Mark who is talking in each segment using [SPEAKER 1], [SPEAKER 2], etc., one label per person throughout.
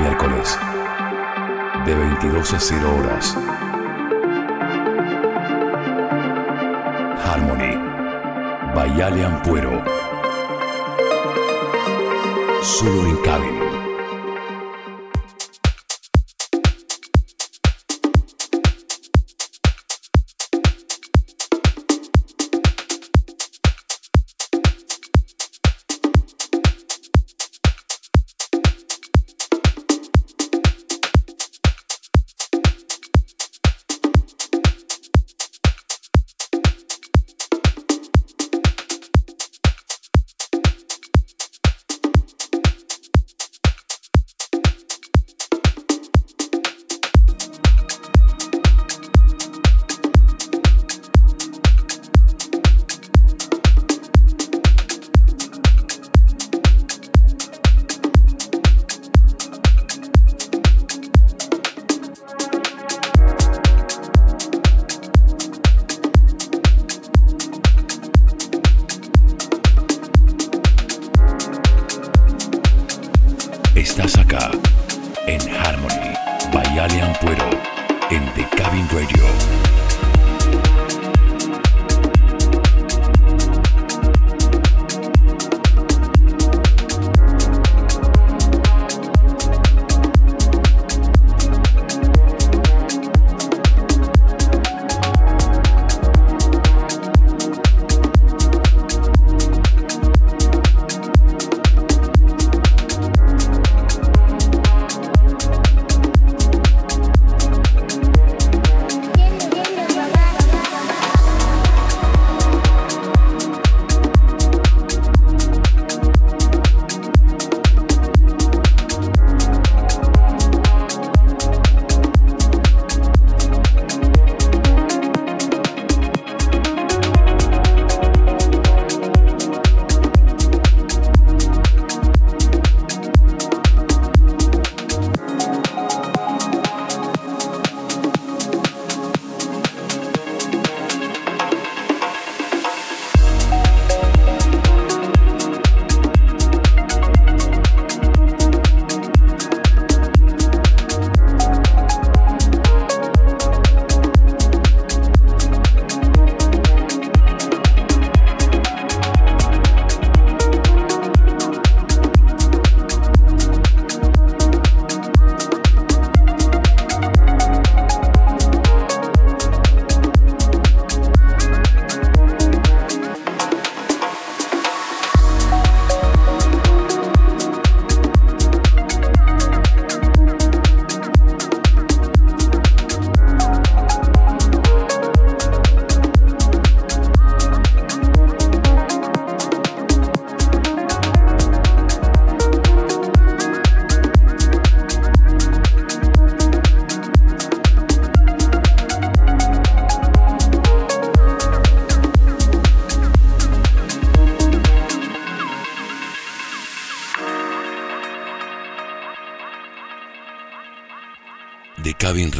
[SPEAKER 1] miércoles, de 22 a 0 horas. Harmony, Bayale Ampuero. Solo en Cabin.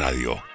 [SPEAKER 2] Radio.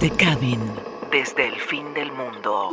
[SPEAKER 2] te caben desde el fin del mundo.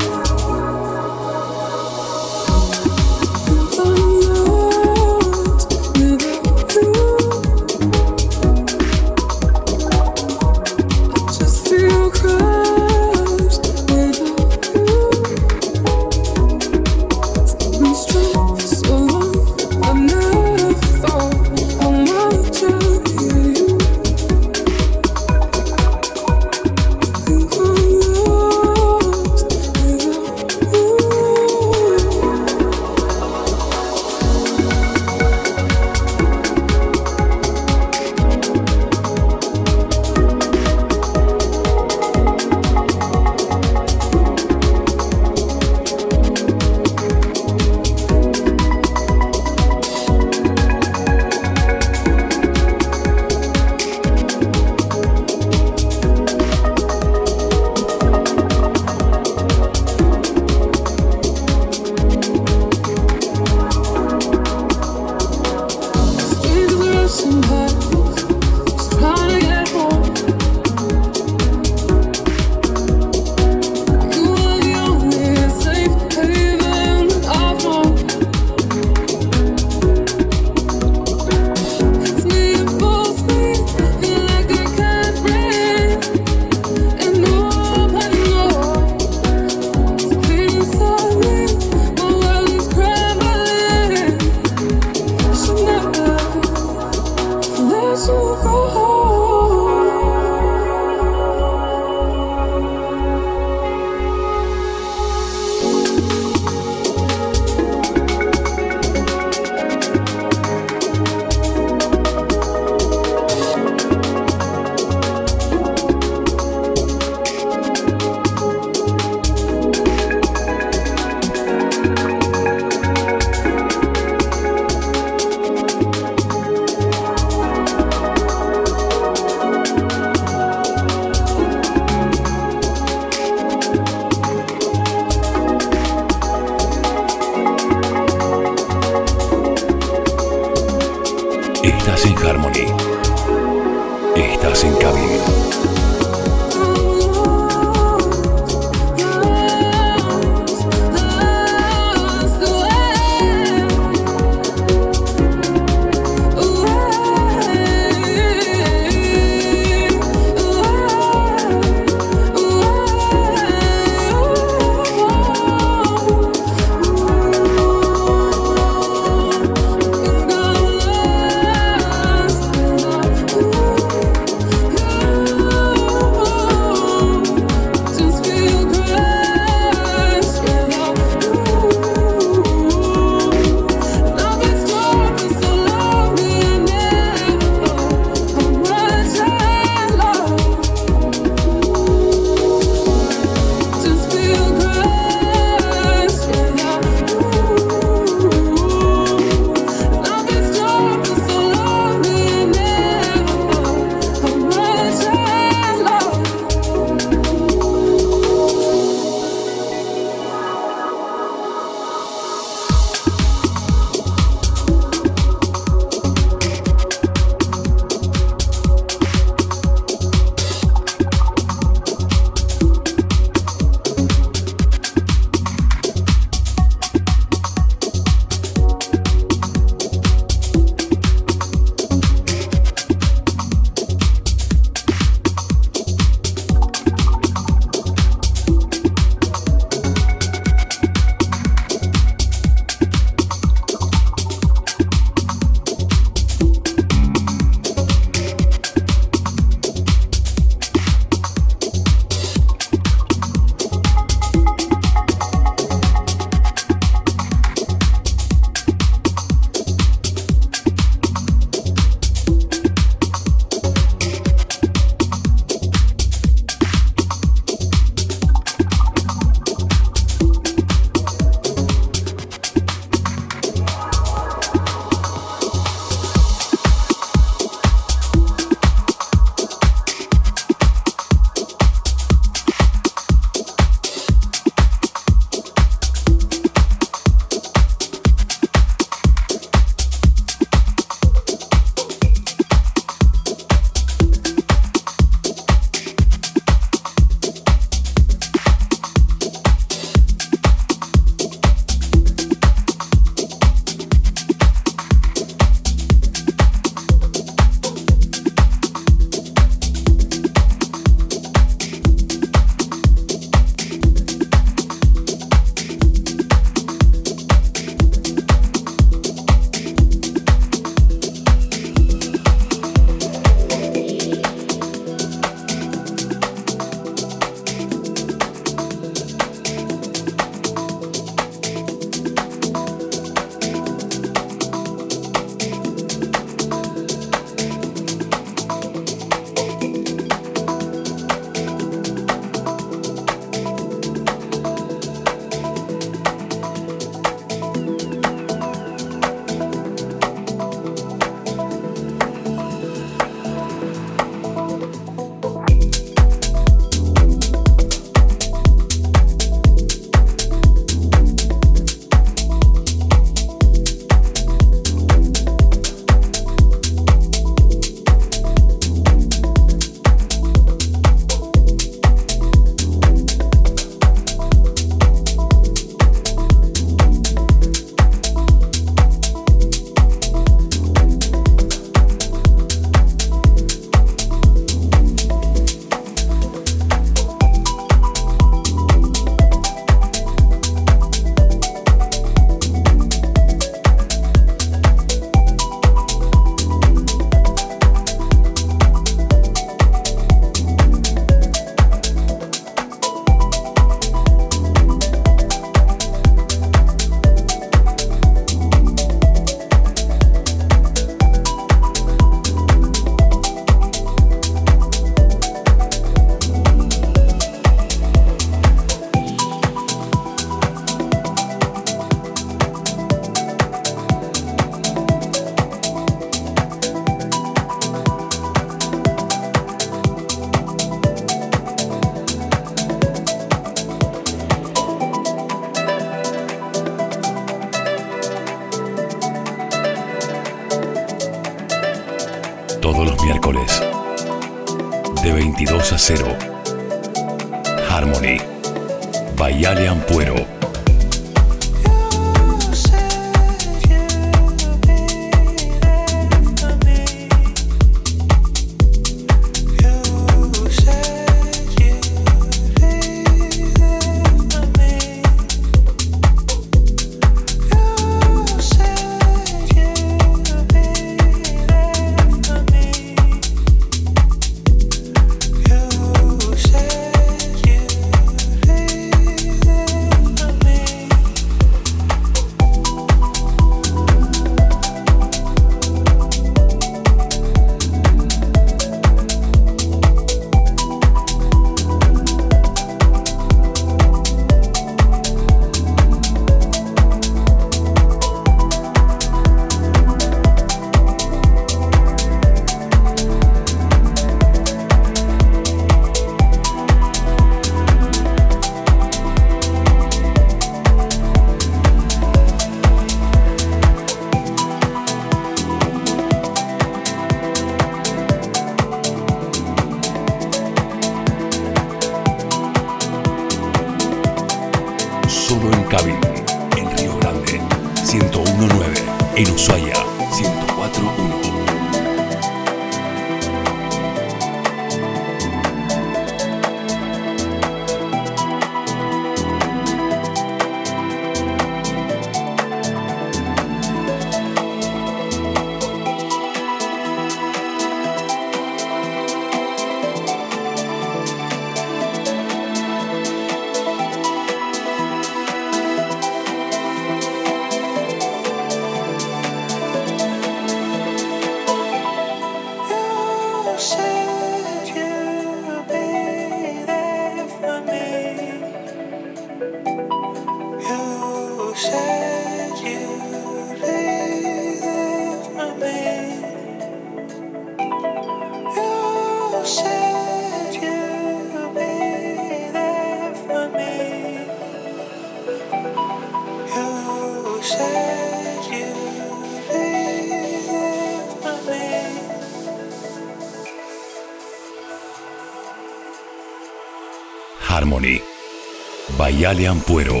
[SPEAKER 2] Bayale Ampuero.